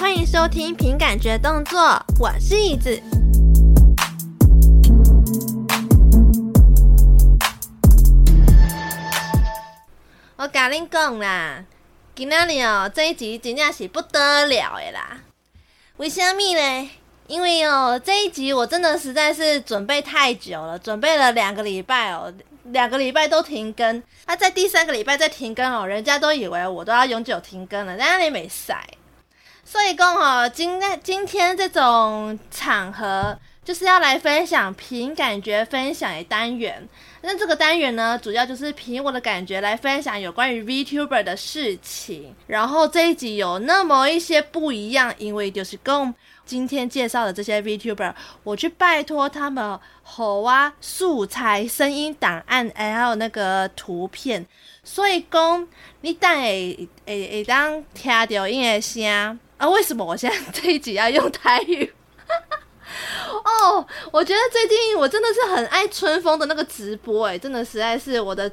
欢迎收听凭感觉动作，我是椅子。我跟你讲啦，今天你哦这一集真的是不得了的啦！为什么呢？因为哦这一集我真的实在是准备太久了，准备了两个礼拜哦，两个礼拜都停更。他、啊、在第三个礼拜再停更哦，人家都以为我都要永久停更了，但是你没晒。所以讲哦，今天今天这种场合。就是要来分享凭感觉分享的单元，那这个单元呢，主要就是凭我的感觉来分享有关于 VTuber 的事情。然后这一集有那么一些不一样，因为就是跟今天介绍的这些 VTuber，我去拜托他们好啊素材、声音档案，还有那个图片。所以讲你等会会会当听到音乐声啊？为什么我现在这一集要用台语？哦，我觉得最近我真的是很爱春风的那个直播，哎，真的实在是我的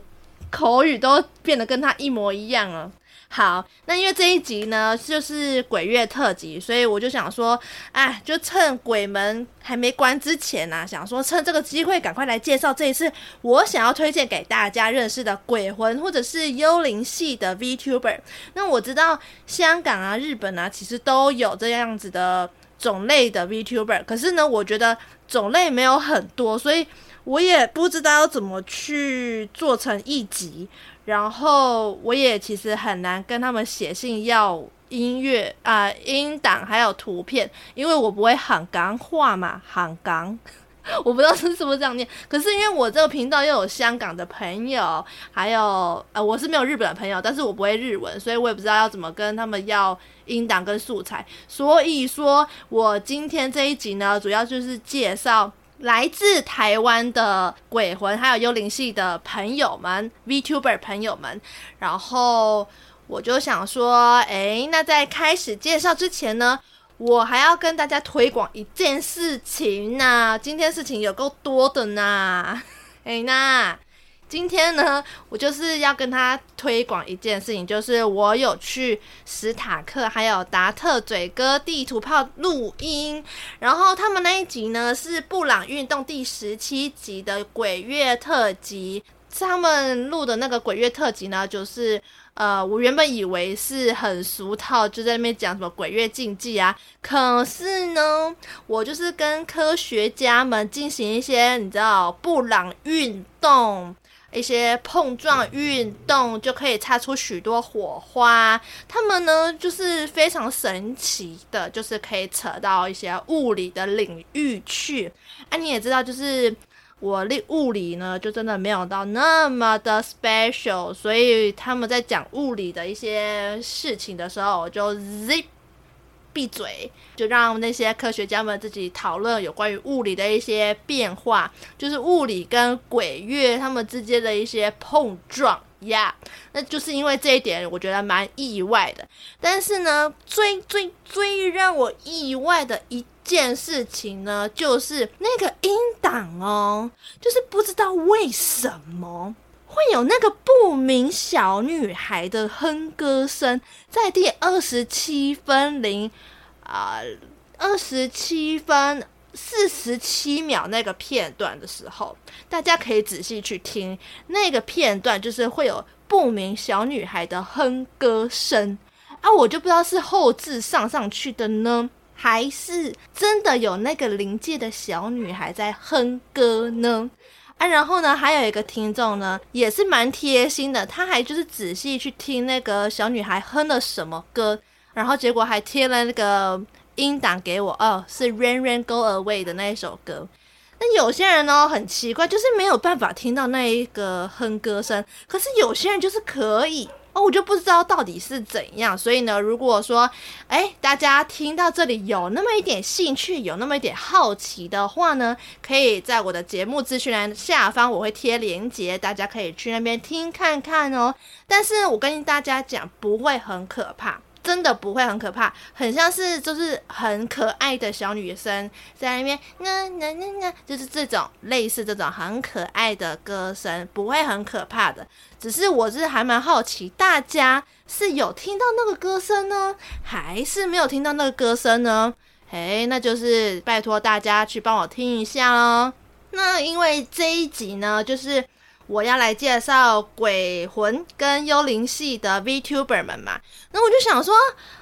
口语都变得跟他一模一样了。好，那因为这一集呢就是鬼月特辑，所以我就想说，哎，就趁鬼门还没关之前呢、啊，想说趁这个机会赶快来介绍这一次我想要推荐给大家认识的鬼魂或者是幽灵系的 VTuber。那我知道香港啊、日本啊，其实都有这样子的。种类的 VTuber，可是呢，我觉得种类没有很多，所以我也不知道要怎么去做成一集。然后我也其实很难跟他们写信要音乐啊、音档还有图片，因为我不会喊港话嘛，喊港。我不知道是是不是这样念，可是因为我这个频道又有香港的朋友，还有呃，我是没有日本的朋友，但是我不会日文，所以我也不知道要怎么跟他们要音档跟素材。所以说我今天这一集呢，主要就是介绍来自台湾的鬼魂还有幽灵系的朋友们，VTuber 朋友们。然后我就想说，哎，那在开始介绍之前呢，我还要跟大家推广一件事情呢，今天事情有够多的呢。哎，那今天呢，我就是要跟他推广一件事情，就是我有去史塔克还有达特嘴哥地图炮录音，然后他们那一集呢是布朗运动第十七集的鬼月特辑，他们录的那个鬼月特辑呢，就是。呃，我原本以为是很俗套，就在那边讲什么鬼月禁忌啊。可是呢，我就是跟科学家们进行一些你知道布朗运动，一些碰撞运动，就可以擦出许多火花。他们呢，就是非常神奇的，就是可以扯到一些物理的领域去。啊，你也知道，就是。我力物理呢，就真的没有到那么的 special，所以他们在讲物理的一些事情的时候，我就 zip 闭嘴，就让那些科学家们自己讨论有关于物理的一些变化，就是物理跟鬼月他们之间的一些碰撞呀。那就是因为这一点，我觉得蛮意外的。但是呢，最最最让我意外的一。件事情呢，就是那个音档哦，就是不知道为什么会有那个不明小女孩的哼歌声，在第二十七分零啊二十七分四十七秒那个片段的时候，大家可以仔细去听那个片段，就是会有不明小女孩的哼歌声啊，我就不知道是后置上上去的呢。还是真的有那个灵界的小女孩在哼歌呢？啊，然后呢，还有一个听众呢，也是蛮贴心的，他还就是仔细去听那个小女孩哼了什么歌，然后结果还贴了那个音档给我，哦，是 Rain Rain Go Away 的那一首歌。那有些人呢，很奇怪，就是没有办法听到那一个哼歌声，可是有些人就是可以。哦，我就不知道到底是怎样，所以呢，如果说，哎，大家听到这里有那么一点兴趣，有那么一点好奇的话呢，可以在我的节目资讯栏下方，我会贴链接，大家可以去那边听看看哦。但是我跟大家讲，不会很可怕，真的不会很可怕，很像是就是很可爱的小女生在那边，那那那那，就是这种类似这种很可爱的歌声，不会很可怕的。只是我是还蛮好奇，大家是有听到那个歌声呢，还是没有听到那个歌声呢？嘿，那就是拜托大家去帮我听一下哦。那因为这一集呢，就是。我要来介绍鬼魂跟幽灵系的 VTuber 们嘛，那我就想说，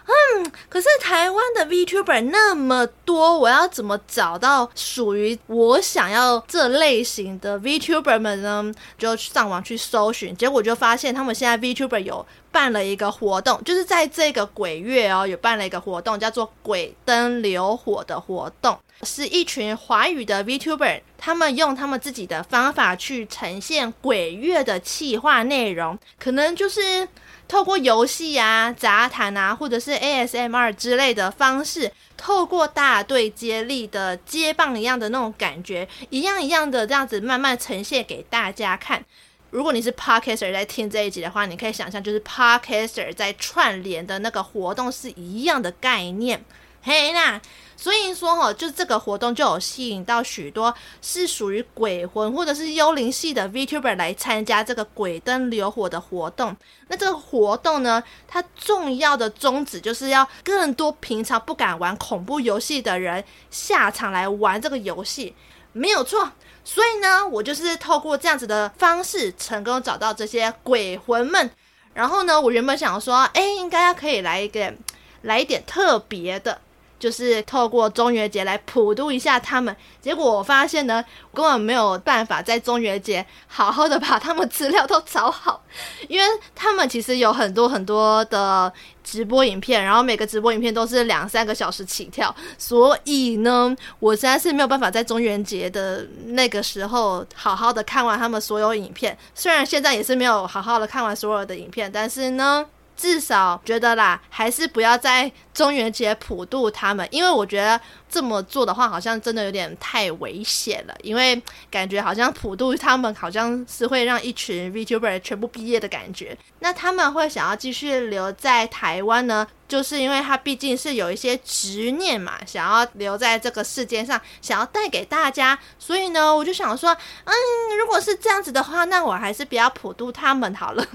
嗯，可是台湾的 VTuber 那么多，我要怎么找到属于我想要这类型的 VTuber 们呢？就上网去搜寻，结果就发现他们现在 VTuber 有办了一个活动，就是在这个鬼月哦，有办了一个活动，叫做“鬼灯流火”的活动。是一群华语的 VTuber，他们用他们自己的方法去呈现鬼月的企划内容，可能就是透过游戏啊、杂谈啊，或者是 ASMR 之类的方式，透过大队接力的接棒一样的那种感觉，一样一样的这样子慢慢呈现给大家看。如果你是 Podcaster 在听这一集的话，你可以想象，就是 Podcaster 在串联的那个活动是一样的概念。嘿，那。所以说哈，就这个活动就有吸引到许多是属于鬼魂或者是幽灵系的 VTuber 来参加这个鬼灯流火的活动。那这个活动呢，它重要的宗旨就是要更多平常不敢玩恐怖游戏的人下场来玩这个游戏，没有错。所以呢，我就是透过这样子的方式成功找到这些鬼魂们。然后呢，我原本想说，哎，应该可以来一个来一点特别的。就是透过中元节来普渡一下他们，结果我发现呢，根本没有办法在中元节好好的把他们资料都找好，因为他们其实有很多很多的直播影片，然后每个直播影片都是两三个小时起跳，所以呢，我实在是没有办法在中元节的那个时候好好的看完他们所有影片。虽然现在也是没有好好的看完所有的影片，但是呢。至少觉得啦，还是不要在中元节普渡他们，因为我觉得这么做的话，好像真的有点太危险了。因为感觉好像普渡他们，好像是会让一群 VTuber 全部毕业的感觉。那他们会想要继续留在台湾呢，就是因为他毕竟是有一些执念嘛，想要留在这个世界上，想要带给大家。所以呢，我就想说，嗯，如果是这样子的话，那我还是不要普渡他们好了。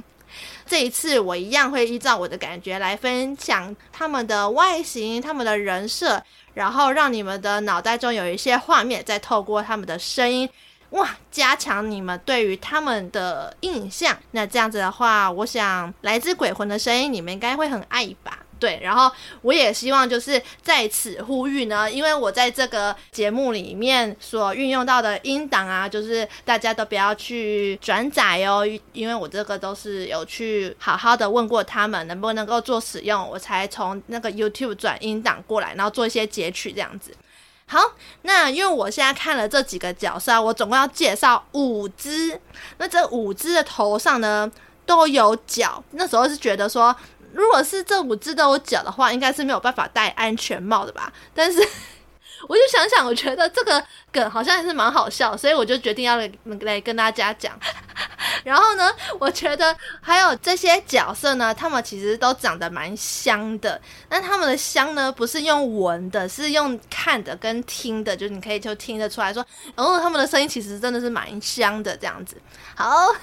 这一次我一样会依照我的感觉来分享他们的外形、他们的人设，然后让你们的脑袋中有一些画面，再透过他们的声音，哇，加强你们对于他们的印象。那这样子的话，我想来自鬼魂的声音，你们应该会很爱吧。对，然后我也希望就是在此呼吁呢，因为我在这个节目里面所运用到的音档啊，就是大家都不要去转载哦，因为我这个都是有去好好的问过他们能不能够做使用，我才从那个 YouTube 转音档过来，然后做一些截取这样子。好，那因为我现在看了这几个角色，我总共要介绍五只，那这五只的头上呢都有角，那时候是觉得说。如果是这五只都有角的话，应该是没有办法戴安全帽的吧？但是 我就想想，我觉得这个梗好像还是蛮好笑，所以我就决定要来来跟大家讲。然后呢，我觉得还有这些角色呢，他们其实都长得蛮香的。但他们的香呢，不是用闻的，是用看的跟听的，就是你可以就听得出来说，然哦，他们的声音其实真的是蛮香的这样子。好。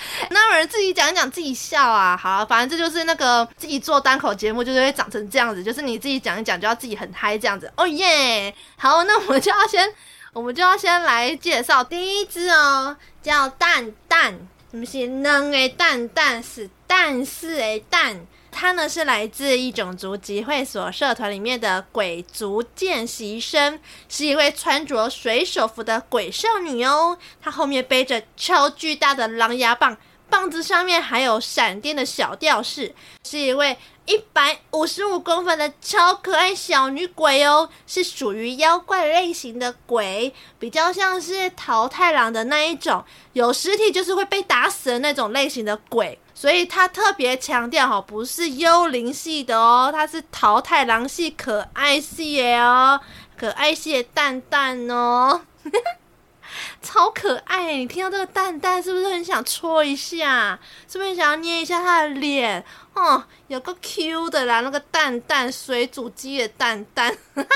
那有人自己讲一讲自己笑啊，好，反正这就是那个自己做单口节目，就是会长成这样子，就是你自己讲一讲就要自己很嗨这样子。哦耶，好，那我们就要先，我们就要先来介绍第一只哦，叫蛋蛋，什么是能诶蛋蛋，是蛋是诶蛋。她呢是来自一种族集会所社团里面的鬼族见习生，是一位穿着水手服的鬼少女哦。她后面背着超巨大的狼牙棒，棒子上面还有闪电的小吊饰，是一位一百五十五公分的超可爱小女鬼哦，是属于妖怪类型的鬼，比较像是桃太郎的那一种，有实体就是会被打死的那种类型的鬼。所以他特别强调哈，不是幽灵系的哦，他是桃太郎系可爱系的哦，可爱系的蛋蛋哦。超可爱。你听到这个蛋蛋，是不是很想戳一下？是不是想要捏一下他的脸？哦，有个 Q 的啦，那个蛋蛋水煮鸡的蛋蛋。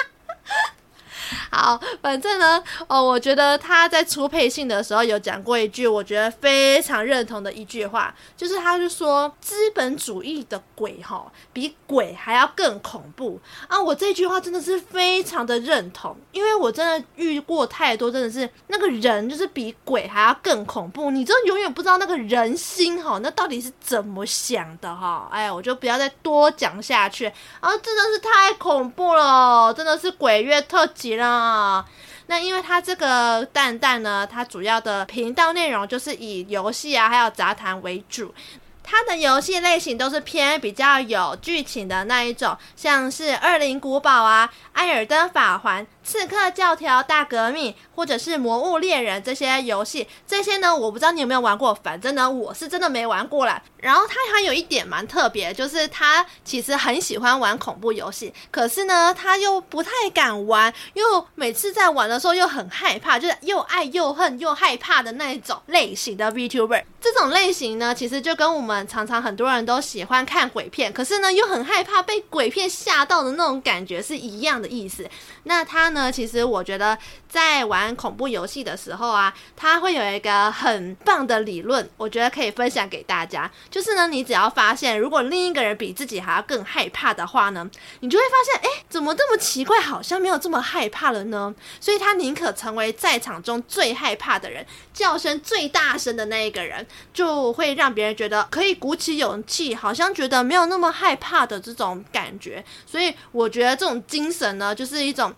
好，反正呢，哦，我觉得他在出配信的时候有讲过一句，我觉得非常认同的一句话，就是他就说资本主义的鬼哈，比鬼还要更恐怖啊！我这句话真的是非常的认同，因为我真的遇过太多，真的是那个人就是比鬼还要更恐怖，你真的永远不知道那个人心哈，那到底是怎么想的哈？哎，我就不要再多讲下去，啊，真的是太恐怖了，真的是鬼月特辑啦。那因为它这个蛋蛋呢，它主要的频道内容就是以游戏啊，还有杂谈为主。它的游戏类型都是偏比较有剧情的那一种，像是《二零古堡》啊，《艾尔登法环》。刺客教条大革命，或者是魔物猎人这些游戏，这些呢，我不知道你有没有玩过，反正呢，我是真的没玩过啦。然后他还有一点蛮特别，就是他其实很喜欢玩恐怖游戏，可是呢，他又不太敢玩，又每次在玩的时候又很害怕，就是又爱又恨又害怕的那一种类型的 VTuber。这种类型呢，其实就跟我们常常很多人都喜欢看鬼片，可是呢，又很害怕被鬼片吓到的那种感觉是一样的意思。那他呢？其实我觉得，在玩恐怖游戏的时候啊，他会有一个很棒的理论，我觉得可以分享给大家。就是呢，你只要发现，如果另一个人比自己还要更害怕的话呢，你就会发现，哎，怎么这么奇怪，好像没有这么害怕了呢？所以他宁可成为在场中最害怕的人，叫声最大声的那一个人，就会让别人觉得可以鼓起勇气，好像觉得没有那么害怕的这种感觉。所以我觉得这种精神呢，就是一种。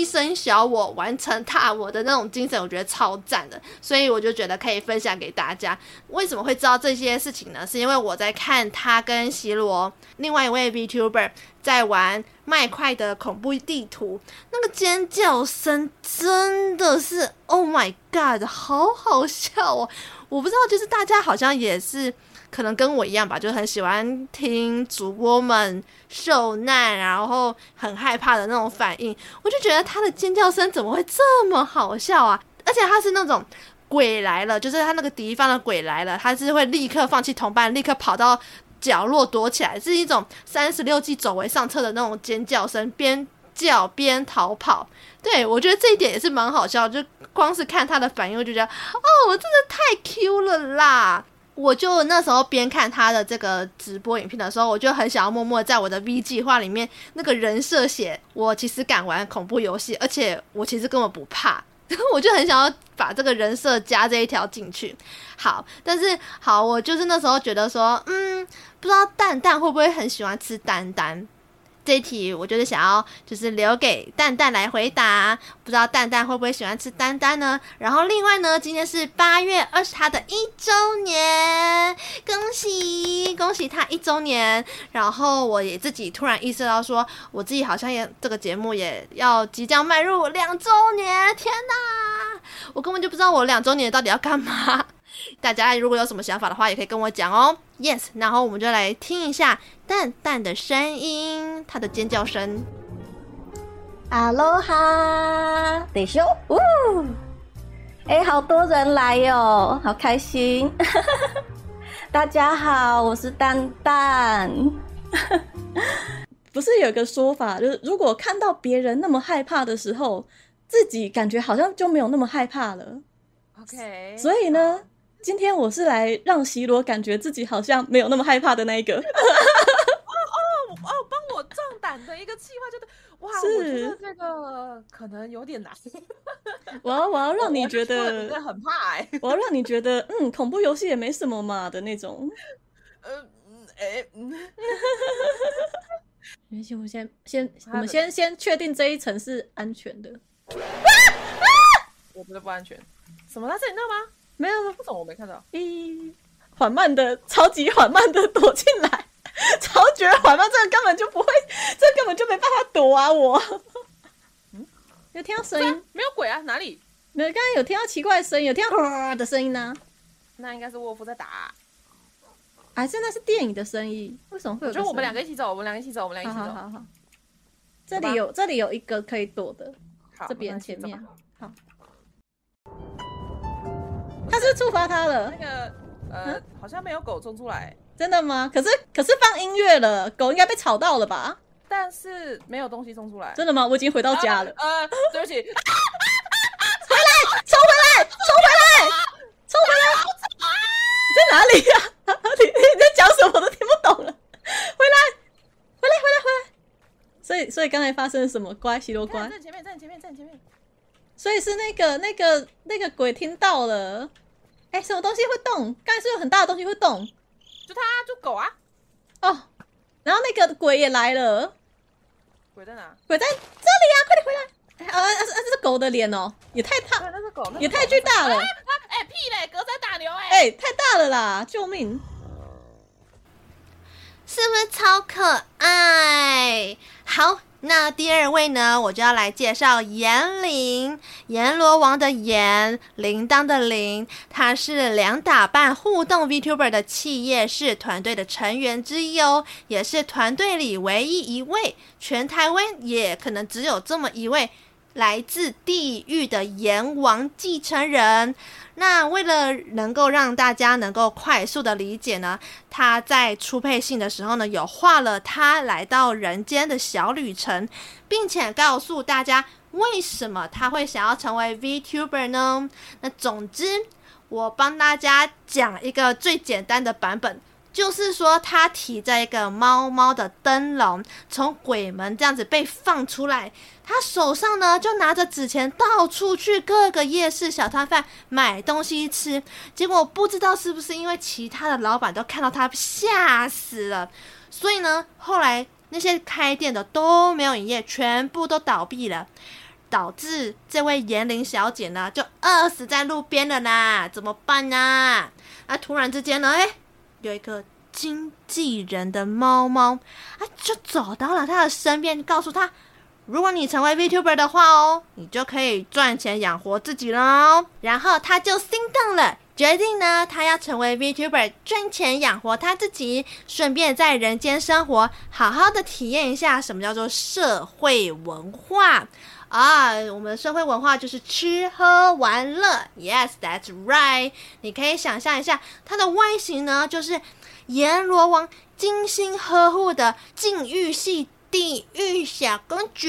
牺牲小我完成大我的那种精神，我觉得超赞的，所以我就觉得可以分享给大家。为什么会知道这些事情呢？是因为我在看他跟西罗另外一位 VTuber 在玩麦块的恐怖地图，那个尖叫声真的是 Oh my God，好好笑哦！我不知道，就是大家好像也是。可能跟我一样吧，就很喜欢听主播们受难，然后很害怕的那种反应。我就觉得他的尖叫声怎么会这么好笑啊？而且他是那种鬼来了，就是他那个敌方的鬼来了，他是会立刻放弃同伴，立刻跑到角落躲起来，是一种三十六计走为上策的那种尖叫声，边叫边逃跑。对，我觉得这一点也是蛮好笑，就光是看他的反应，我就觉得哦，我真的太 Q 了啦！我就那时候边看他的这个直播影片的时候，我就很想要默默在我的 V 计划里面那个人设写，我其实敢玩恐怖游戏，而且我其实根本不怕，我就很想要把这个人设加这一条进去。好，但是好，我就是那时候觉得说，嗯，不知道蛋蛋会不会很喜欢吃丹丹。这一题我就是想要，就是留给蛋蛋来回答，不知道蛋蛋会不会喜欢吃丹丹呢？然后另外呢，今天是八月二十他的一周年，恭喜恭喜他一周年！然后我也自己突然意识到说，我自己好像也这个节目也要即将迈入两周年，天哪！我根本就不知道我两周年到底要干嘛。大家如果有什么想法的话，也可以跟我讲哦。Yes，然后我们就来听一下蛋蛋的声音，它的尖叫声。哈喽哈，得修，呜，哎，好多人来哟，好开心。大家好，我是蛋蛋。不是有个说法，就是如果看到别人那么害怕的时候，自己感觉好像就没有那么害怕了。OK，所以呢。今天我是来让席罗感觉自己好像没有那么害怕的那一个。哦哦哦！帮我壮胆的一个计划，就是哇，是我觉得这个可能有点难。我要我要让你觉得我很怕哎，我要让你觉得嗯，恐怖游戏也没什么嘛的那种。呃嗯哎嗯，没关系，我先先我们先先确定这一层是安全的。我觉得不安全。什么？他这里那吗？没有，为什么我没看到？咦，缓慢的，超级缓慢的躲进来，超绝缓慢，这个根本就不会，这个、根本就没办法躲啊！我，嗯，有听到声音？没有鬼啊？哪里？没有，刚刚有听到奇怪的声音，有听到哗的声音呢、啊？那应该是沃夫在打、啊，哎，现在是电影的声音，为什么会有？就我们两个一起走，我们两个一起走，我们两个一起走。好好好，这里有，这里有一个可以躲的，好，这边前面，好。是触发他了。那个呃，好像没有狗冲出来。真的吗？可是可是放音乐了，狗应该被吵到了吧？但是没有东西冲出来。真的吗？我已经回到家了。呃，对不起，回来，冲回来，冲回来，冲回来！你在哪里呀？你你在讲什么？我都听不懂了。回来，回来，回来，回来。所以所以刚才发生了什么？乖，西罗乖，在前面，在前面，在前面。所以是那个那个那个鬼听到了。哎，什么东西会动？刚才是有很大的东西会动。就它，就狗啊！哦，然后那个鬼也来了。鬼在哪？鬼在这里呀！快点回来！啊啊啊！这是狗的脸哦，也太大，那是狗，也太巨大了。哎屁嘞！隔山打牛哎！哎，太大了啦！救命！是不是超可爱？好。那第二位呢，我就要来介绍阎灵，阎罗王的阎，铃铛的铃，他是两打半互动 VTuber 的企业是团队的成员之一哦，也是团队里唯一一位，全台湾也可能只有这么一位。来自地狱的阎王继承人。那为了能够让大家能够快速的理解呢，他在初配信的时候呢，有画了他来到人间的小旅程，并且告诉大家为什么他会想要成为 VTuber 呢？那总之，我帮大家讲一个最简单的版本。就是说，他提着一个猫猫的灯笼，从鬼门这样子被放出来。他手上呢，就拿着纸钱，到处去各个夜市小摊贩买东西吃。结果不知道是不是因为其他的老板都看到他吓死了，所以呢，后来那些开店的都没有营业，全部都倒闭了，导致这位严玲小姐呢，就饿死在路边了啦。怎么办呢？啊，突然之间呢，哎。有一个经纪人的猫猫啊，就走到了他的身边，告诉他：如果你成为 VTuber 的话哦，你就可以赚钱养活自己喽。然后他就心动了，决定呢，他要成为 VTuber，赚钱养活他自己，顺便在人间生活，好好的体验一下什么叫做社会文化。啊，我们的社会文化就是吃喝玩乐。Yes, that's right。你可以想象一下，它的外形呢，就是阎罗王精心呵护的禁欲系地狱小公主。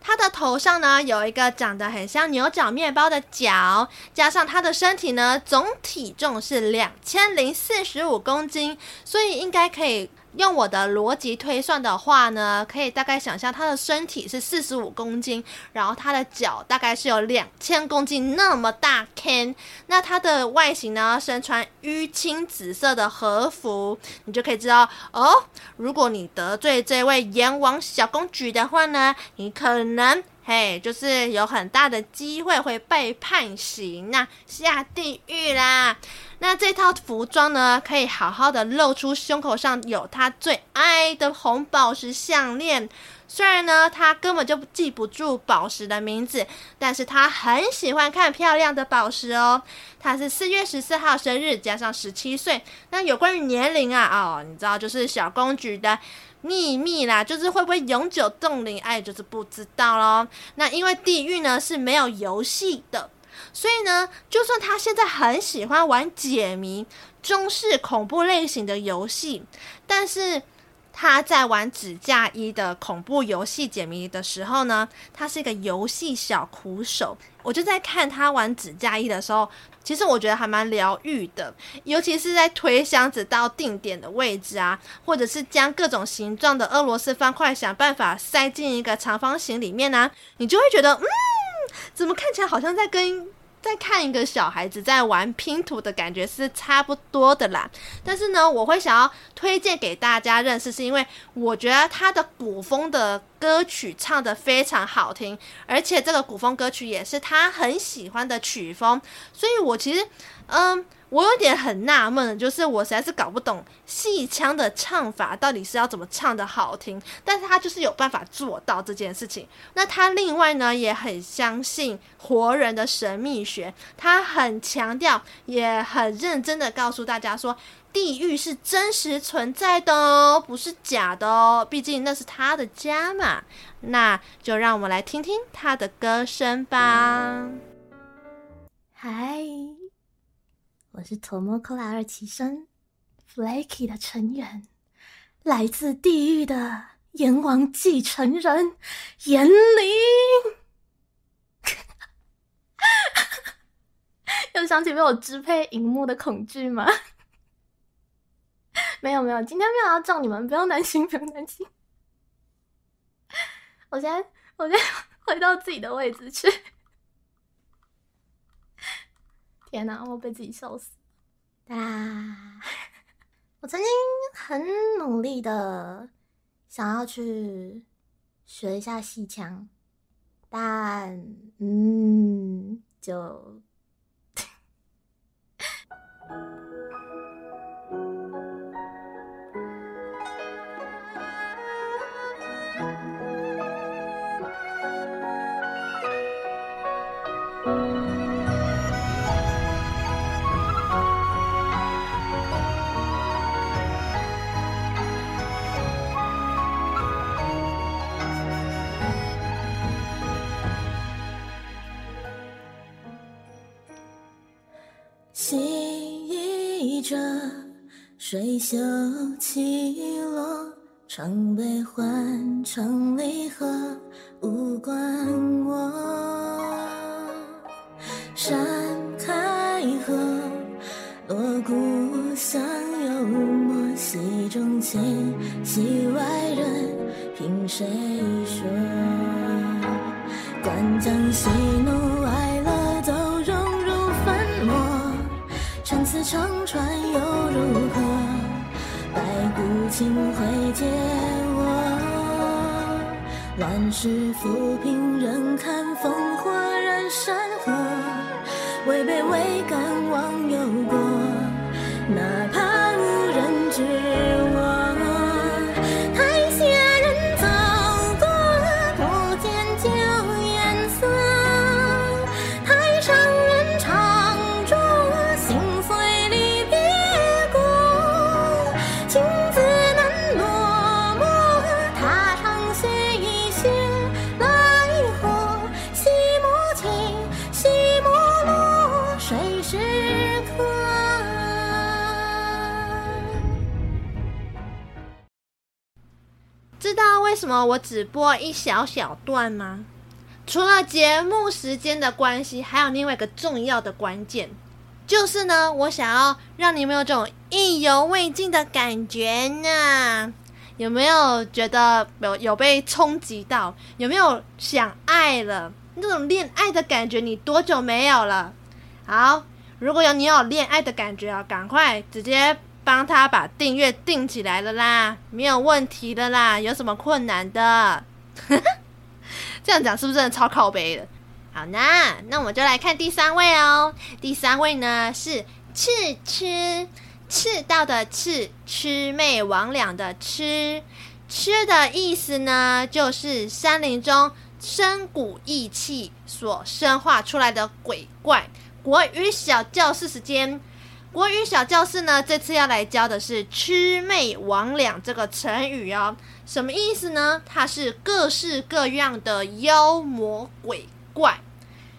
它的头上呢，有一个长得很像牛角面包的角，加上它的身体呢，总体重是两千零四十五公斤，所以应该可以。用我的逻辑推算的话呢，可以大概想象他的身体是四十五公斤，然后他的脚大概是有两千公斤那么大。Ken，那他的外形呢，身穿淤青紫色的和服，你就可以知道哦。如果你得罪这位阎王小公举的话呢，你可能嘿，就是有很大的机会会被判刑，那下地狱啦。那这套服装呢，可以好好的露出胸口上有他最爱的红宝石项链。虽然呢，他根本就记不住宝石的名字，但是他很喜欢看漂亮的宝石哦。他是四月十四号生日，加上十七岁。那有关于年龄啊，哦，你知道就是小公举的秘密啦，就是会不会永久冻龄，哎，就是不知道咯。那因为地狱呢是没有游戏的。所以呢，就算他现在很喜欢玩解谜、中式恐怖类型的游戏，但是他在玩纸嫁衣的恐怖游戏解谜的时候呢，他是一个游戏小苦手。我就在看他玩纸嫁衣的时候，其实我觉得还蛮疗愈的，尤其是在推箱子到定点的位置啊，或者是将各种形状的俄罗斯方块想办法塞进一个长方形里面呢、你就会觉得，嗯，怎么看起来好像在跟。在看一个小孩子在玩拼图的感觉是差不多的啦，但是呢，我会想要推荐给大家认识，是因为我觉得他的古风的歌曲唱的非常好听，而且这个古风歌曲也是他很喜欢的曲风，所以我其实，嗯。我有点很纳闷，就是我实在是搞不懂戏腔的唱法到底是要怎么唱的好听，但是他就是有办法做到这件事情。那他另外呢也很相信活人的神秘学，他很强调，也很认真的告诉大家说，地狱是真实存在的哦，不是假的哦，毕竟那是他的家嘛。那就让我们来听听他的歌声吧。嗨。我是托莫克拉二期生，Flaky 的成员，来自地狱的阎王继承人阎灵。又想起被我支配荧幕的恐惧吗？没有没有，今天没有要咒你们，不用担心，不用担心。我先我先回到自己的位置去。天哪，我被自己笑死！啊，我曾经很努力的想要去学一下戏腔，但嗯，就。水袖起落，唱悲欢，唱离合，无关我。山开合，锣鼓响，幽默戏中情，戏外人，凭谁说？观将喜怒心会借我。乱世浮萍，忍看烽火燃山么我只播一小小段吗？除了节目时间的关系，还有另外一个重要的关键，就是呢，我想要让你们有这种意犹未尽的感觉呢。有没有觉得有有被冲击到？有没有想爱了？那种恋爱的感觉，你多久没有了？好，如果有你有恋爱的感觉啊，赶快直接。帮他把订阅订起来了啦，没有问题的啦，有什么困难的？这样讲是不是真的超靠背的？好，那那我们就来看第三位哦。第三位呢是赤螭，赤道的赤，魑魅魍魉的魑，魑的意思呢就是山林中深谷异气所生化出来的鬼怪。国语小教室时间。国语小教室呢，这次要来教的是“魑魅魍魉”这个成语哦。什么意思呢？它是各式各样的妖魔鬼怪。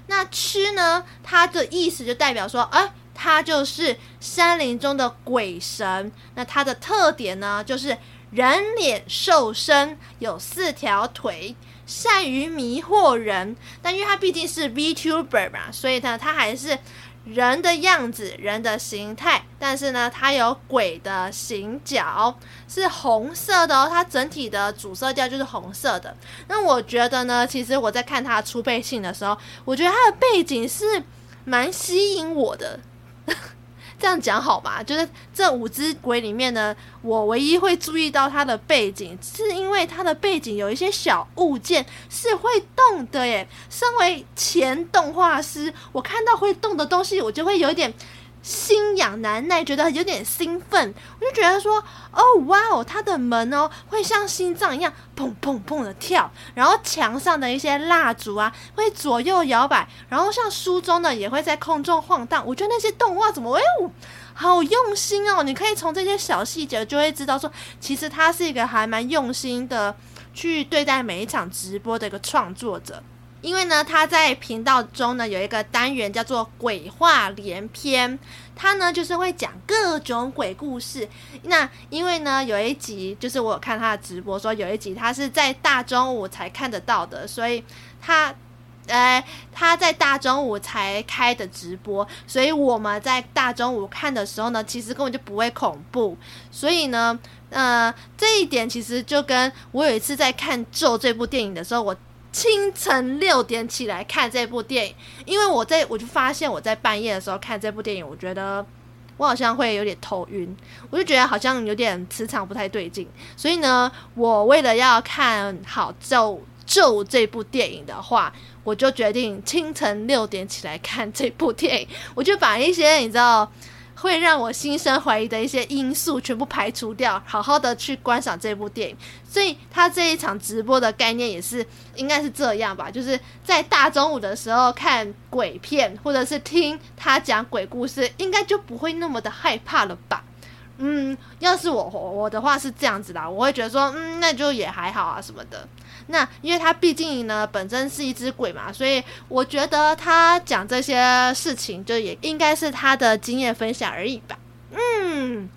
那“魑”呢，它的意思就代表说，哎，它就是山林中的鬼神。那它的特点呢，就是人脸兽身，有四条腿，善于迷惑人。但因为它毕竟是 VTuber 嘛，所以呢，它还是。人的样子，人的形态，但是呢，它有鬼的形角，是红色的哦。它整体的主色调就是红色的。那我觉得呢，其实我在看它的初配信的时候，我觉得它的背景是蛮吸引我的。这样讲好吧，就是这五只鬼里面呢，我唯一会注意到它的背景，是因为它的背景有一些小物件是会动的耶。身为前动画师，我看到会动的东西，我就会有点。心痒难耐，觉得有点兴奋，我就觉得说，哦，哇哦，它的门哦会像心脏一样砰砰砰的跳，然后墙上的一些蜡烛啊会左右摇摆，然后像书中的也会在空中晃荡。我觉得那些动画怎么，哎呦，好用心哦！你可以从这些小细节就会知道说，其实他是一个还蛮用心的去对待每一场直播的一个创作者。因为呢，他在频道中呢有一个单元叫做“鬼话连篇”，他呢就是会讲各种鬼故事。那因为呢有一集就是我看他的直播，说有一集他是在大中午才看得到的，所以他。呃，他在大中午才开的直播，所以我们在大中午看的时候呢，其实根本就不会恐怖。所以呢，呃，这一点其实就跟我有一次在看《咒》这部电影的时候，我清晨六点起来看这部电影，因为我在我就发现我在半夜的时候看这部电影，我觉得我好像会有点头晕，我就觉得好像有点磁场不太对劲。所以呢，我为了要看好《就就》这部电影的话。我就决定清晨六点起来看这部电影，我就把一些你知道会让我心生怀疑的一些因素全部排除掉，好好的去观赏这部电影。所以他这一场直播的概念也是应该是这样吧，就是在大中午的时候看鬼片，或者是听他讲鬼故事，应该就不会那么的害怕了吧。嗯，要是我我的话是这样子啦，我会觉得说，嗯，那就也还好啊什么的。那因为他毕竟呢本身是一只鬼嘛，所以我觉得他讲这些事情就也应该是他的经验分享而已吧。嗯，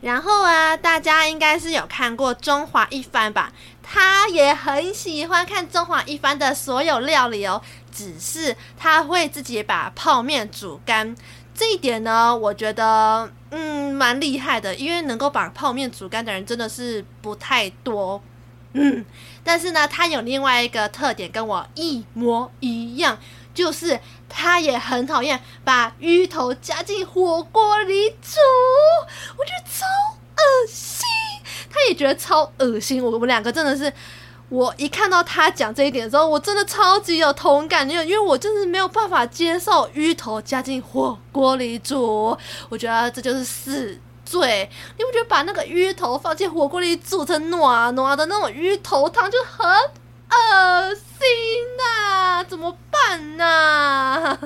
然后啊，大家应该是有看过中华一番吧？他也很喜欢看中华一番的所有料理哦，只是他会自己把泡面煮干。这一点呢，我觉得嗯蛮厉害的，因为能够把泡面煮干的人真的是不太多。嗯，但是呢，他有另外一个特点跟我一模一样，就是他也很讨厌把芋头加进火锅里煮，我觉得超恶心，他也觉得超恶心。我我们两个真的是。我一看到他讲这一点的时候，我真的超级有同感，因为因为我真是没有办法接受芋头加进火锅里煮，我觉得这就是死罪。你不觉得把那个芋头放进火锅里煮成糯糯的那种芋头汤就很恶心呐、怎么办呐、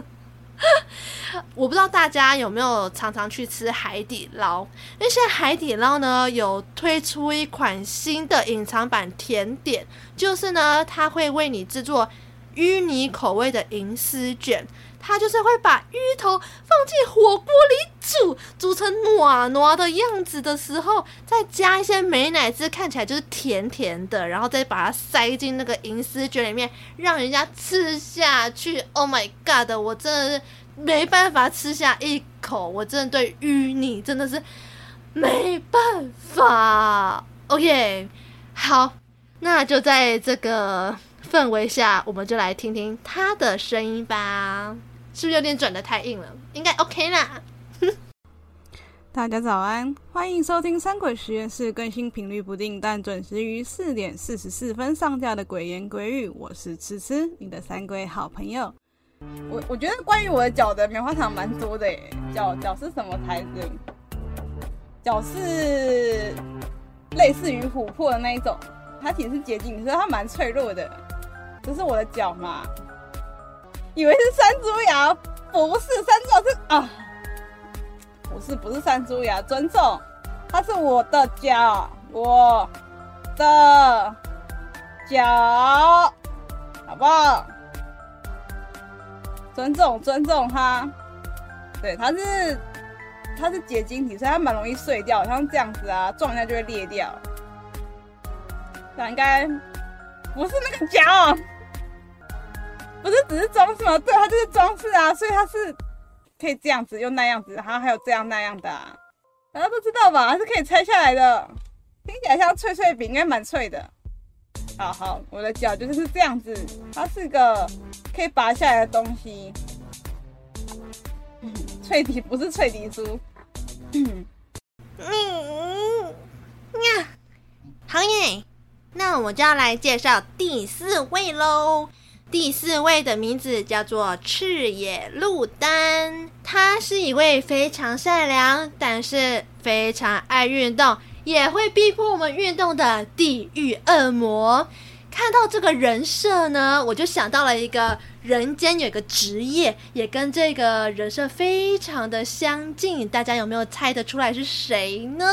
我不知道大家有没有常常去吃海底捞？因为现在海底捞呢有推出一款新的隐藏版甜点，就是呢它会为你制作芋泥口味的银丝卷，它就是会把芋头放进火锅里煮，煮成糯糯的样子的时候，再加一些美乃滋，看起来就是甜甜的，然后再把它塞进那个银丝卷里面，让人家吃下去。Oh my god！我真的是。没办法吃下一口，我真的对芋泥真的是没办法。OK，好，那就在这个氛围下，我们就来听听他的声音吧。是不是有点转的太硬了？应该 OK 啦。大家早安，欢迎收听三鬼实验室更新频率不定，但准时于四点四十四分上架的鬼言鬼语。我是吃吃，你的三鬼好朋友。我我觉得关于我的脚的棉花糖蛮多的耶，脚脚是什么材质？脚是类似于琥珀的那一种，它其实是结晶，所以它蛮脆弱的。这是我的脚嘛？以为是山猪牙，不是山猪牙是啊，不是不是山猪牙，尊重，它是我的脚，我的脚，好不好？尊重尊重它，对，它是它是结晶体，所以它蛮容易碎掉，像这样子啊，撞一下就会裂掉。那应该不是那个脚，不是只是装饰吗？对，它就是装饰啊，所以它是可以这样子，又那样子，然后还有这样那样的，大家都知道吧？它是可以拆下来的，听起来像脆脆饼，应该蛮脆的。好好，我的脚就是这样子，它是个可以拔下来的东西。脆皮不是脆皮酥。嗯嗯呀，好耶！那我就要来介绍第四位喽。第四位的名字叫做赤野露丹，他是一位非常善良，但是非常爱运动。也会逼迫我们运动的地狱恶魔。看到这个人设呢，我就想到了一个人间有一个职业，也跟这个人设非常的相近。大家有没有猜得出来是谁呢？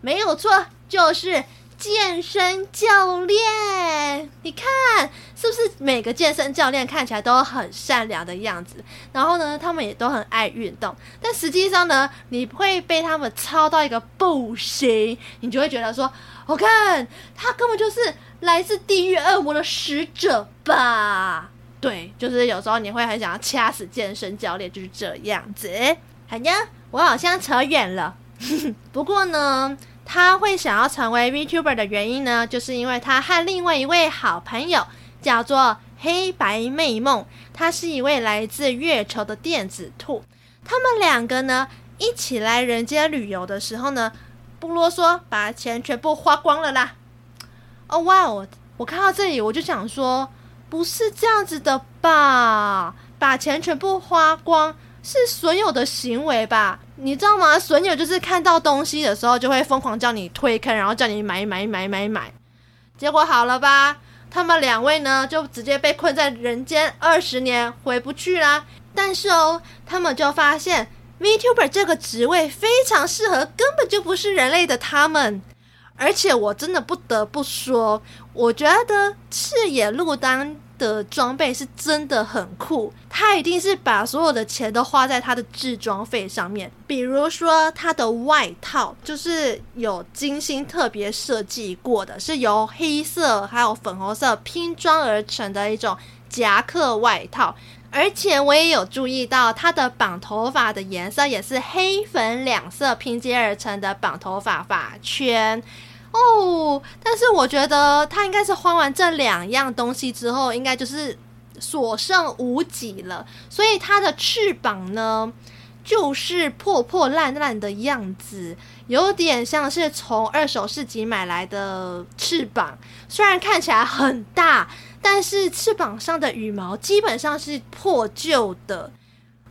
没有错，就是健身教练，你看是不是每个健身教练看起来都很善良的样子？然后呢，他们也都很爱运动。但实际上呢，你会被他们操到一个不行，你就会觉得说：“我看他根本就是来自地狱恶魔的使者吧？”对，就是有时候你会很想要掐死健身教练，就是这样子。好呀，我好像扯远了。不过呢。他会想要成为 VTuber 的原因呢，就是因为他和另外一位好朋友叫做黑白魅梦，他是一位来自月球的电子兔。他们两个呢一起来人间旅游的时候呢，不啰嗦，把钱全部花光了啦。哦哇哦！我看到这里我就想说，不是这样子的吧？把钱全部花光是损友的行为吧？你知道吗？损友就是看到东西的时候，就会疯狂叫你推坑，然后叫你买买买买买。结果好了吧？他们两位呢，就直接被困在人间二十年，回不去啦。但是哦，他们就发现 VTuber 这个职位非常适合，根本就不是人类的他们。而且我真的不得不说，我觉得赤野路当。的装备是真的很酷，他一定是把所有的钱都花在他的制装费上面。比如说他的外套，就是有精心特别设计过的，是由黑色还有粉红色拼装而成的一种夹克外套。而且我也有注意到他的绑头发的颜色也是黑粉两色拼接而成的绑头发发圈。哦，但是我觉得他应该是换完这两样东西之后，应该就是所剩无几了。所以他的翅膀呢，就是破破烂烂的样子，有点像是从二手市集买来的翅膀。虽然看起来很大，但是翅膀上的羽毛基本上是破旧的。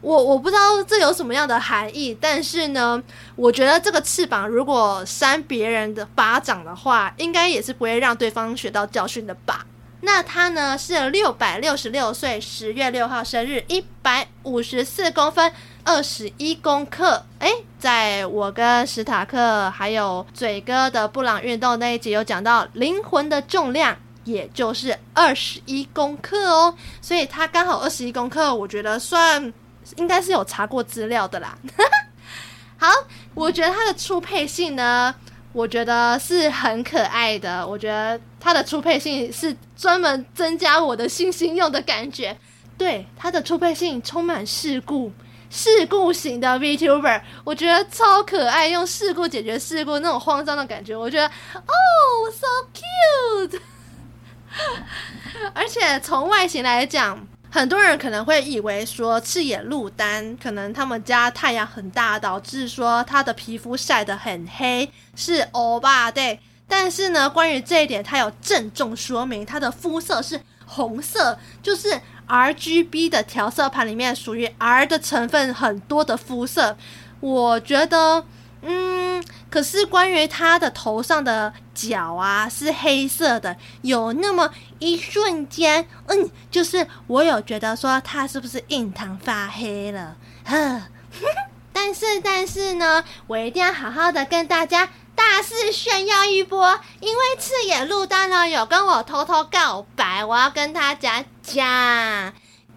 我我不知道这有什么样的含义，但是呢，我觉得这个翅膀如果扇别人的巴掌的话，应该也是不会让对方学到教训的吧？那他呢是六百六十六岁，十月六号生日，一百五十四公分，二十一公克。诶，在我跟史塔克还有嘴哥的布朗运动那一集有讲到，灵魂的重量也就是二十一公克哦，所以他刚好二十一公克，我觉得算。应该是有查过资料的啦。好，我觉得它的触配性呢，我觉得是很可爱的。我觉得它的触配性是专门增加我的信心用的感觉。对，它的触配性充满事故，事故型的 VTuber，我觉得超可爱，用事故解决事故那种慌张的感觉，我觉得哦，so cute。而且从外形来讲。很多人可能会以为说赤野陆丹可能他们家太阳很大，导致说他的皮肤晒得很黑，是欧巴对。但是呢，关于这一点，他有郑重说明，他的肤色是红色，就是 RGB 的调色盘里面属于 R 的成分很多的肤色。我觉得。嗯，可是关于他的头上的角啊是黑色的，有那么一瞬间，嗯，就是我有觉得说他是不是印堂发黑了？呵，但是但是呢，我一定要好好的跟大家大肆炫耀一波，因为赤野陆丹呢有跟我偷偷告白，我要跟他讲讲。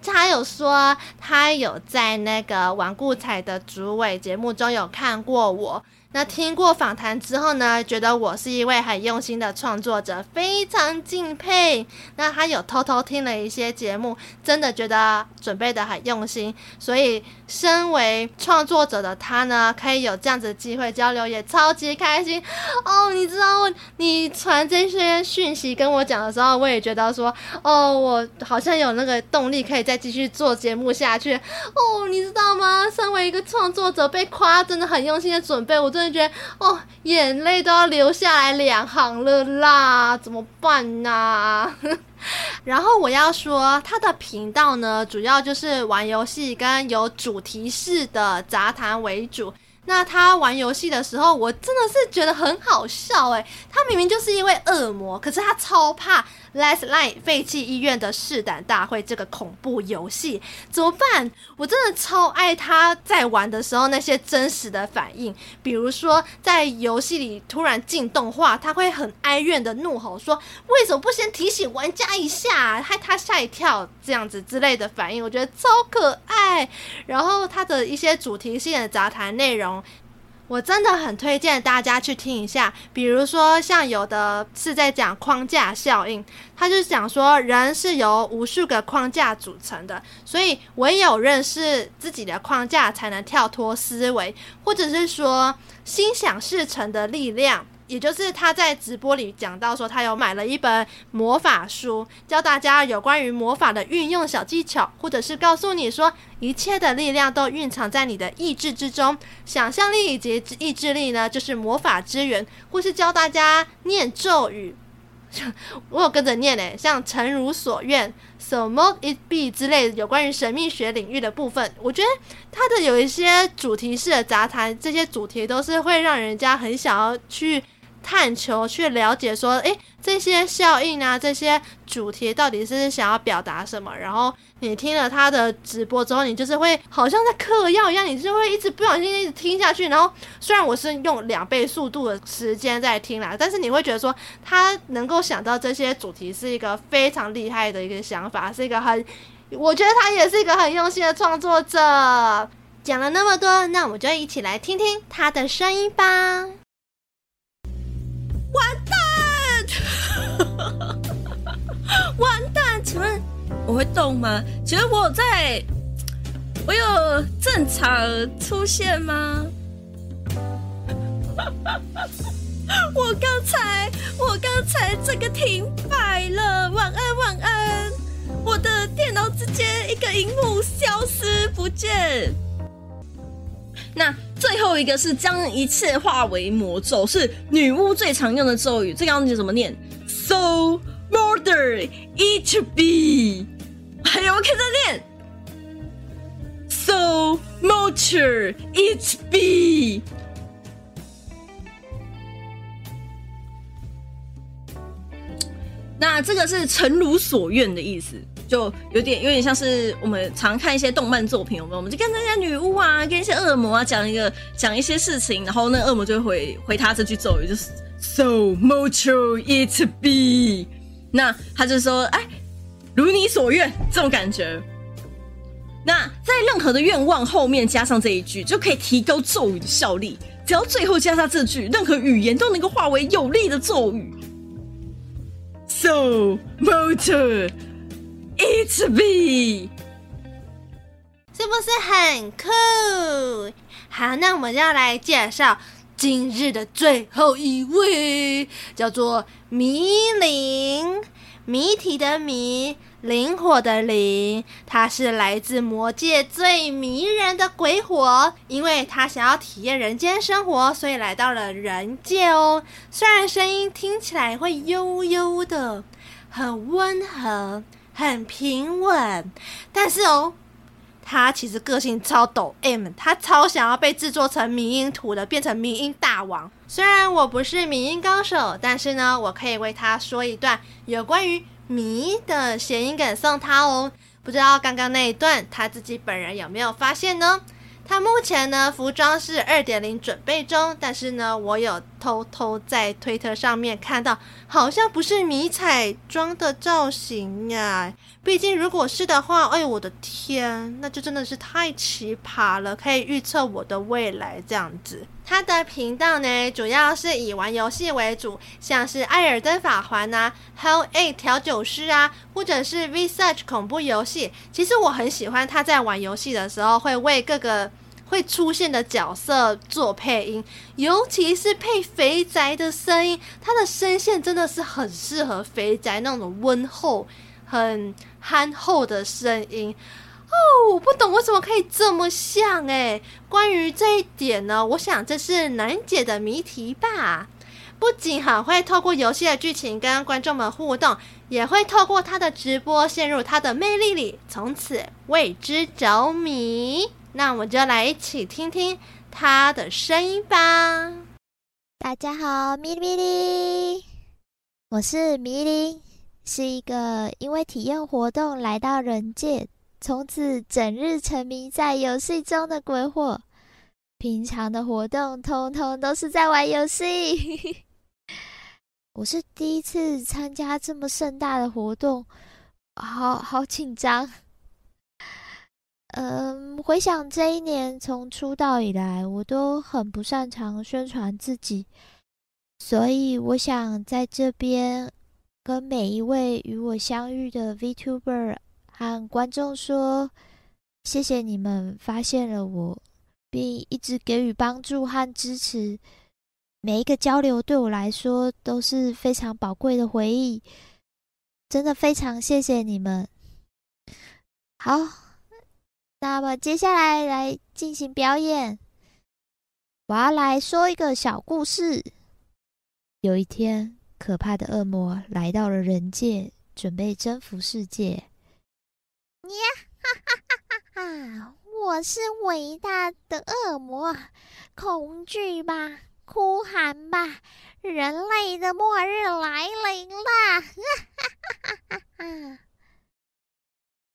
他有说，他有在那个顽固彩的主委节目中有看过我。那听过访谈之后呢，觉得我是一位很用心的创作者，非常敬佩。那他有偷偷听了一些节目，真的觉得准备得很用心。所以，身为创作者的他呢，可以有这样子机会交流，也超级开心哦。你知道，你传这些讯息跟我讲的时候，我也觉得说，哦，我好像有那个动力可以再继续做节目下去。哦，你知道吗？身为一个创作者，被夸真的很用心的准备，我真的。觉得哦，眼泪都要流下来两行了啦，怎么办呢、然后我要说，他的频道呢，主要就是玩游戏跟有主题式的杂谈为主。那他玩游戏的时候，我真的是觉得很好笑诶，他明明就是一位恶魔，可是他超怕。Last Light 废弃医院的试胆大会这个恐怖游戏怎么办？我真的超爱他在玩的时候那些真实的反应，比如说在游戏里突然进动画，他会很哀怨的怒吼说：“为什么不先提醒玩家一下，害他吓一跳？”这样子之类的反应，我觉得超可爱。然后他的一些主题性的杂谈内容。我真的很推荐大家去听一下，比如说像有的是在讲框架效应，他就讲说人是由无数个框架组成的，所以唯有认识自己的框架，才能跳脱思维，或者是说心想事成的力量。也就是他在直播里讲到说，他有买了一本魔法书，教大家有关于魔法的运用小技巧，或者是告诉你说，一切的力量都蕴藏在你的意志之中，想象力以及意志力呢，就是魔法之源，或是教大家念咒语，我有跟着念诶，像诚如所愿，So m o t it be 之类的有关于神秘学领域的部分，我觉得他的有一些主题式的杂谈，这些主题都是会让人家很想要去。探求去了解，说，诶，这些效应啊，这些主题到底是想要表达什么？然后你听了他的直播之后，你就是会好像在嗑药一样，你就会一直不小心一直听下去。然后虽然我是用两倍速度的时间在听啦，但是你会觉得说，他能够想到这些主题是一个非常厉害的一个想法，是一个很，我觉得他也是一个很用心的创作者。讲了那么多，那我们就一起来听听他的声音吧。完蛋！请问我会动吗？请问我在，我有正常出现吗？我刚才，我刚才这个停摆了。晚安，晚安。我的电脑直接一个荧幕消失不见。那最后一个是将一切化为魔咒，是女巫最常用的咒语。这个要怎么念？So murder it be。还有，我可以再念。So murder it be。那这个是诚如所愿的意思。就有点有点像是我们常看一些动漫作品，我们我们就跟那些女巫啊，跟一些恶魔啊讲一个讲一些事情，然后那恶魔就会回回他这句咒语，就是 So much it be。那他就说，哎，如你所愿这种感觉。那在任何的愿望后面加上这一句，就可以提高咒语的效力。只要最后加上这句，任何语言都能够化为有力的咒语。So motor, it's me，是不是很酷？好，那我们要来介绍今日的最后一位，叫做迷灵，谜题的谜，灵火的灵。他是来自魔界最迷人的鬼火，因为他想要体验人间生活，所以来到了人界哦。虽然声音听起来会悠悠的，很温和。很平稳，但是哦，他其实个性超抖 M，他超想要被制作成迷音图的，变成迷音大王。虽然我不是迷音高手，但是呢，我可以为他说一段有关于迷的谐音梗送他哦。不知道刚刚那一段他自己本人有没有发现呢？他目前呢，服装是二点零准备中，但是呢，我有偷偷在推特上面看到，好像不是迷彩装的造型呀。毕竟如果是的话，哎我的天，那就真的是太奇葩了，可以预测我的未来这样子。他的频道呢，主要是以玩游戏为主，像是《艾尔登法环》啊，《Hell Eight 调酒师》啊，或者是《Visage》恐怖游戏。其实我很喜欢他在玩游戏的时候，会为各个会出现的角色做配音，尤其是配肥宅的声音，他的声线真的是很适合肥宅那种温厚、很憨厚的声音。哦，我不懂为什么可以这么像诶。关于这一点呢，我想这是难解的谜题吧。不仅很会透过游戏的剧情跟观众们互动，也会透过他的直播陷入他的魅力里，从此为之着迷。那我们就来一起听听他的声音吧。大家好，米哩米哩，我是米哩，是一个因为体验活动来到人界，从此整日沉迷在游戏中的鬼火。平常的活动通通都是在玩游戏。我是第一次参加这么盛大的活动，好好紧张。嗯，回想这一年从出道以来，我都很不擅长宣传自己，所以我想在这边跟每一位与我相遇的 VTuber 和观众说，谢谢你们发现了我。并一直给予帮助和支持，每一个交流对我来说都是非常宝贵的回忆，真的非常谢谢你们。好，那么接下来来进行表演，我要来说一个小故事。有一天，可怕的恶魔来到了人界，准备征服世界。呀哈哈哈哈哈！我是伟大的恶魔，恐惧吧，哭喊吧，人类的末日来临了！哈哈哈哈哈！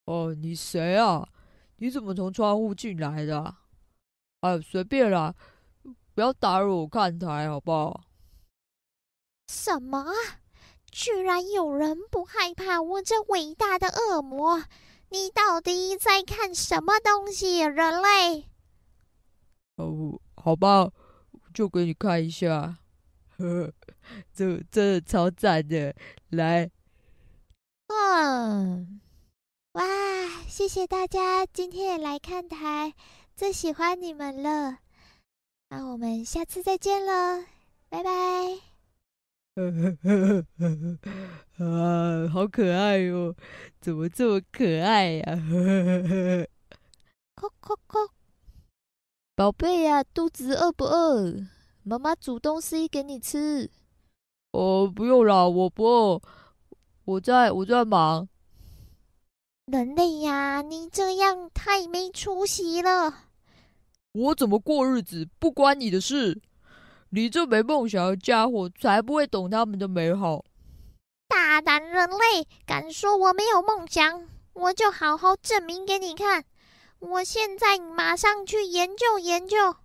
哦，你谁啊？你怎么从窗户进来的？哎，随便啦，不要打扰我看台，好不好？什么？居然有人不害怕我这伟大的恶魔？你到底在看什么东西，人类？哦，好吧，就给你看一下，呵呵，这真的超赞的，来。嗯，哇，谢谢大家今天也来看台，最喜欢你们了。那我们下次再见了，拜拜。啊，好可爱哟！怎么这么可爱呀？扣扣扣，宝贝呀，肚子饿不饿？妈妈煮东西给你吃。哦，不用了，我不饿。我在我在忙。人类呀，你这样太没出息了。我怎么过日子不关你的事。你这没梦想的家伙，才不会懂他们的美好。大胆人类，敢说我没有梦想，我就好好证明给你看。我现在马上去研究研究。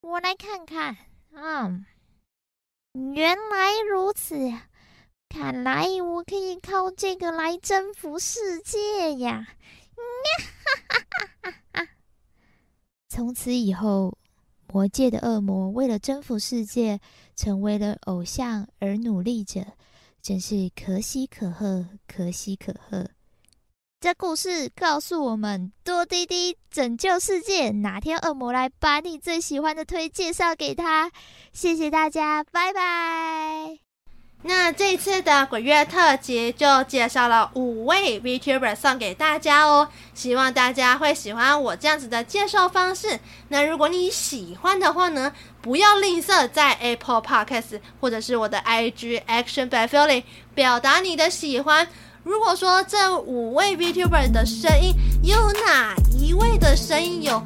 我来看看，嗯，原来如此，看来我可以靠这个来征服世界呀！哈哈哈哈哈！从此以后。魔界的恶魔为了征服世界，成为了偶像而努力着，真是可喜可贺，可喜可贺。这故事告诉我们：多滴滴拯救世界。哪天恶魔来，把你最喜欢的推介绍给他。谢谢大家，拜拜。那这次的鬼月特辑就介绍了五位 VTuber 送给大家哦，希望大家会喜欢我这样子的介绍方式。那如果你喜欢的话呢，不要吝啬在 Apple Podcast 或者是我的 IG Action by Feeling 表达你的喜欢。如果说这五位 VTuber 的声音有哪一位的声音有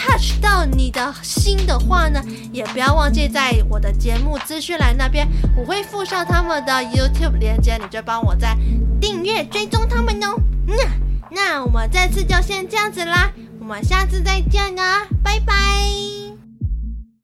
touch 到你的心的话呢，也不要忘记在我的节目资讯栏那边，我会附上他们的 YouTube 链接，你就帮我在订阅追踪他们哦。嗯，那我们这次就先这样子啦，我们下次再见啊，拜拜。